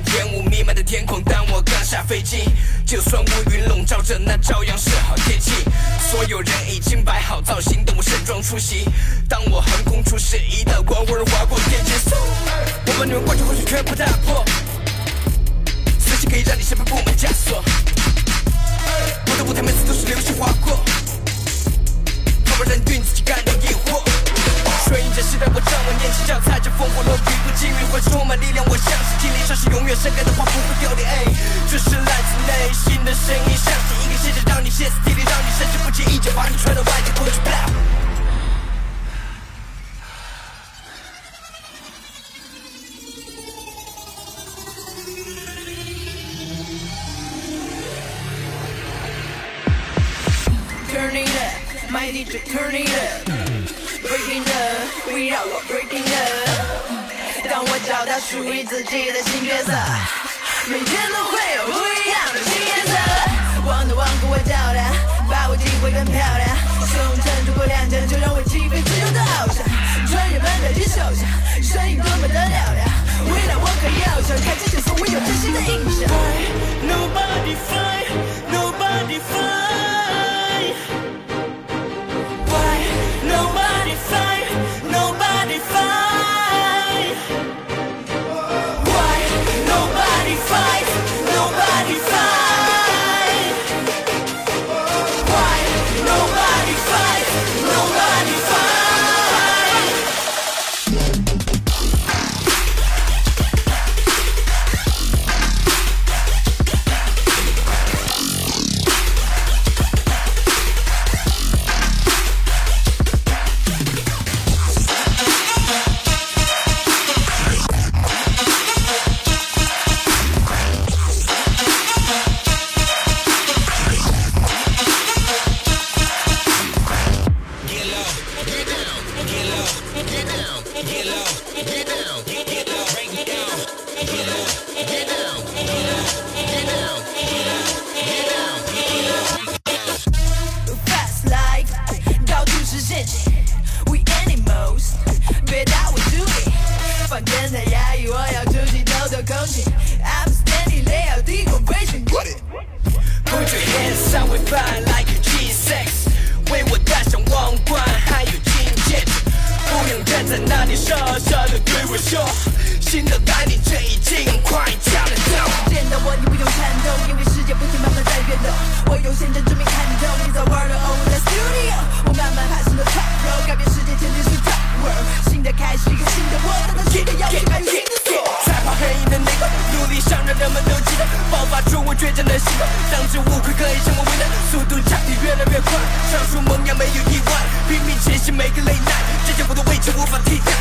个烟雾弥漫的天空。当我刚下飞机，就算乌云笼罩着，那照样是好天气。所有人已经摆好造型，等我盛装出席。当我横空出世，一道光温柔划过天际，我把你们过去幻想全部打破。随时可以让你身份布满枷锁。我的舞台每次都是流星划过，从不让你对你自己感到疑惑。顺应着时代，我掌握年轻脚踩着风火轮，平步青云，浑身充满力量。我相信经历上是永远盛开的花，不会凋零。哎，这是来自内心的声音，像是一个鞋子，让你歇斯底里，让你甚至不介意就把你踹到外界过去。Turning up, my DJ turning up, breaking up, 围绕我 breaking up。属于自己的新角色，每天都会有不一样的新颜色。望着望着我较量，把我机会更漂亮。胸膛足够踉跄，就让我起飞自由的翱翔。穿越满大街小巷，身影多么的嘹亮。未来我可要想看之前从未有真心的印象。Nobody fly, nobody fly. Put it. Put your hands up, we 新的开始，一个新的我，等到新的邀请，还有新的锁。赛跑黑影的那个，努力想让人们都记得，爆发出我倔强的性格，当之无愧可以成为未来。速度加的越来越快，上述梦想没有意外，拼命前行每个 late night，这些我的位置无法替代